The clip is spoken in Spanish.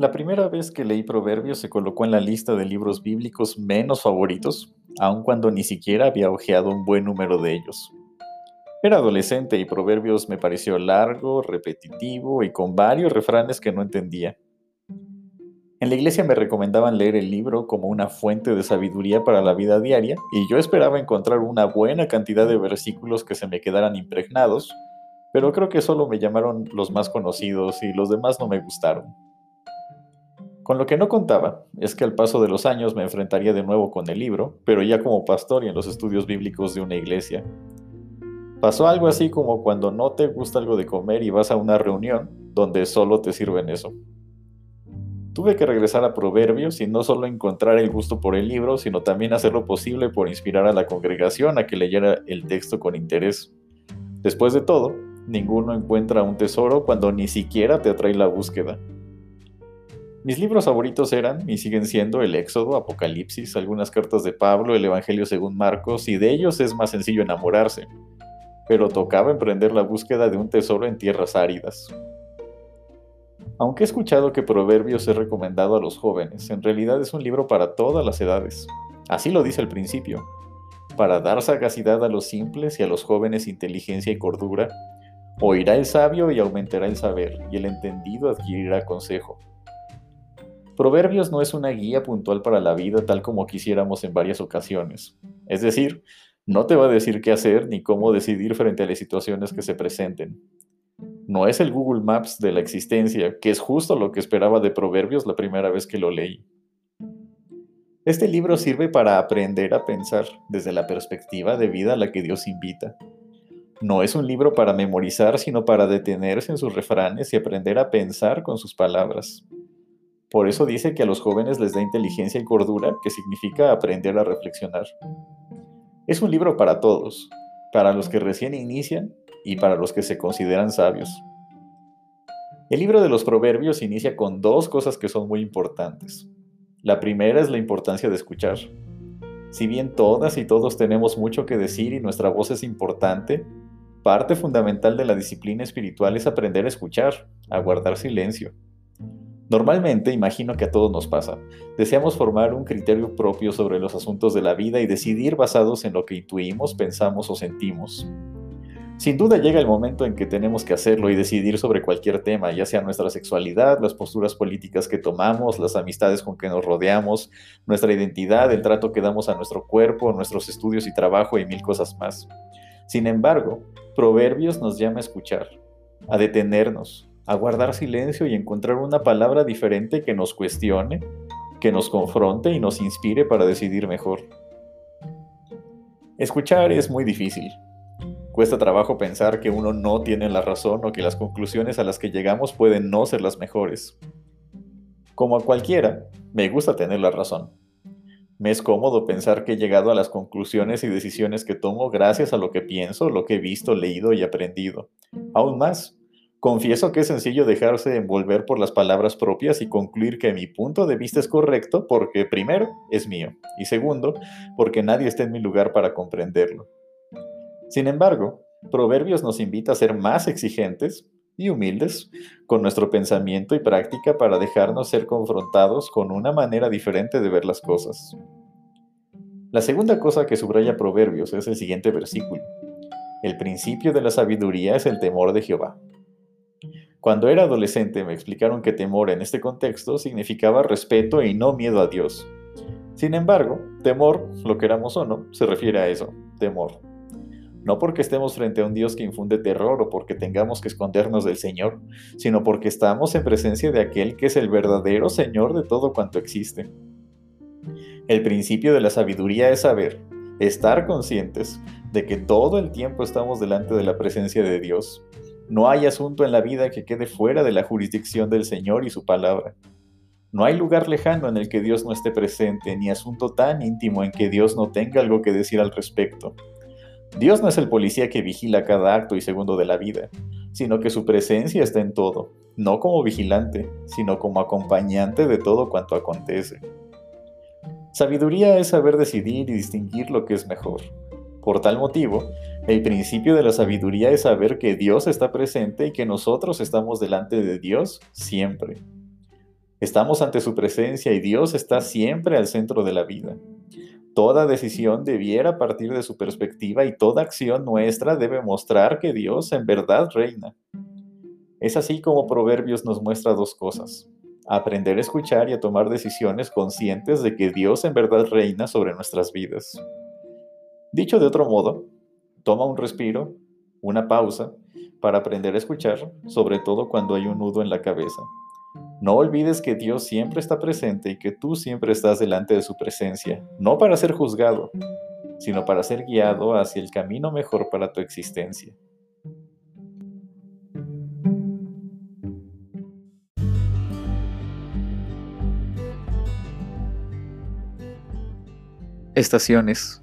La primera vez que leí Proverbios se colocó en la lista de libros bíblicos menos favoritos, aun cuando ni siquiera había hojeado un buen número de ellos. Era adolescente y Proverbios me pareció largo, repetitivo y con varios refranes que no entendía. En la iglesia me recomendaban leer el libro como una fuente de sabiduría para la vida diaria y yo esperaba encontrar una buena cantidad de versículos que se me quedaran impregnados, pero creo que solo me llamaron los más conocidos y los demás no me gustaron. Con lo que no contaba es que al paso de los años me enfrentaría de nuevo con el libro, pero ya como pastor y en los estudios bíblicos de una iglesia. Pasó algo así como cuando no te gusta algo de comer y vas a una reunión donde solo te sirven eso. Tuve que regresar a Proverbios y no solo encontrar el gusto por el libro, sino también hacer lo posible por inspirar a la congregación a que leyera el texto con interés. Después de todo, ninguno encuentra un tesoro cuando ni siquiera te atrae la búsqueda. Mis libros favoritos eran y siguen siendo el Éxodo, Apocalipsis, algunas cartas de Pablo, el Evangelio según Marcos, y de ellos es más sencillo enamorarse, pero tocaba emprender la búsqueda de un tesoro en tierras áridas. Aunque he escuchado que Proverbios es recomendado a los jóvenes, en realidad es un libro para todas las edades. Así lo dice al principio. Para dar sagacidad a los simples y a los jóvenes inteligencia y cordura, oirá el sabio y aumentará el saber, y el entendido adquirirá consejo. Proverbios no es una guía puntual para la vida tal como quisiéramos en varias ocasiones. Es decir, no te va a decir qué hacer ni cómo decidir frente a las situaciones que se presenten no es el Google Maps de la existencia, que es justo lo que esperaba de Proverbios la primera vez que lo leí. Este libro sirve para aprender a pensar desde la perspectiva de vida a la que Dios invita. No es un libro para memorizar, sino para detenerse en sus refranes y aprender a pensar con sus palabras. Por eso dice que a los jóvenes les da inteligencia y cordura, que significa aprender a reflexionar. Es un libro para todos, para los que recién inician y para los que se consideran sabios. El libro de los Proverbios inicia con dos cosas que son muy importantes. La primera es la importancia de escuchar. Si bien todas y todos tenemos mucho que decir y nuestra voz es importante, parte fundamental de la disciplina espiritual es aprender a escuchar, a guardar silencio. Normalmente, imagino que a todos nos pasa, deseamos formar un criterio propio sobre los asuntos de la vida y decidir basados en lo que intuimos, pensamos o sentimos. Sin duda llega el momento en que tenemos que hacerlo y decidir sobre cualquier tema, ya sea nuestra sexualidad, las posturas políticas que tomamos, las amistades con que nos rodeamos, nuestra identidad, el trato que damos a nuestro cuerpo, nuestros estudios y trabajo y mil cosas más. Sin embargo, Proverbios nos llama a escuchar, a detenernos, a guardar silencio y encontrar una palabra diferente que nos cuestione, que nos confronte y nos inspire para decidir mejor. Escuchar es muy difícil, Cuesta trabajo pensar que uno no tiene la razón o que las conclusiones a las que llegamos pueden no ser las mejores. Como a cualquiera, me gusta tener la razón. Me es cómodo pensar que he llegado a las conclusiones y decisiones que tomo gracias a lo que pienso, lo que he visto, leído y aprendido. Aún más, confieso que es sencillo dejarse envolver por las palabras propias y concluir que mi punto de vista es correcto porque primero es mío y segundo porque nadie está en mi lugar para comprenderlo. Sin embargo, Proverbios nos invita a ser más exigentes y humildes con nuestro pensamiento y práctica para dejarnos ser confrontados con una manera diferente de ver las cosas. La segunda cosa que subraya Proverbios es el siguiente versículo. El principio de la sabiduría es el temor de Jehová. Cuando era adolescente me explicaron que temor en este contexto significaba respeto y no miedo a Dios. Sin embargo, temor, lo queramos o no, se refiere a eso, temor. No porque estemos frente a un Dios que infunde terror o porque tengamos que escondernos del Señor, sino porque estamos en presencia de aquel que es el verdadero Señor de todo cuanto existe. El principio de la sabiduría es saber, estar conscientes de que todo el tiempo estamos delante de la presencia de Dios. No hay asunto en la vida que quede fuera de la jurisdicción del Señor y su palabra. No hay lugar lejano en el que Dios no esté presente, ni asunto tan íntimo en que Dios no tenga algo que decir al respecto. Dios no es el policía que vigila cada acto y segundo de la vida, sino que su presencia está en todo, no como vigilante, sino como acompañante de todo cuanto acontece. Sabiduría es saber decidir y distinguir lo que es mejor. Por tal motivo, el principio de la sabiduría es saber que Dios está presente y que nosotros estamos delante de Dios siempre. Estamos ante su presencia y Dios está siempre al centro de la vida. Toda decisión debiera partir de su perspectiva y toda acción nuestra debe mostrar que Dios en verdad reina. Es así como Proverbios nos muestra dos cosas. Aprender a escuchar y a tomar decisiones conscientes de que Dios en verdad reina sobre nuestras vidas. Dicho de otro modo, toma un respiro, una pausa, para aprender a escuchar, sobre todo cuando hay un nudo en la cabeza. No olvides que Dios siempre está presente y que tú siempre estás delante de su presencia, no para ser juzgado, sino para ser guiado hacia el camino mejor para tu existencia. Estaciones.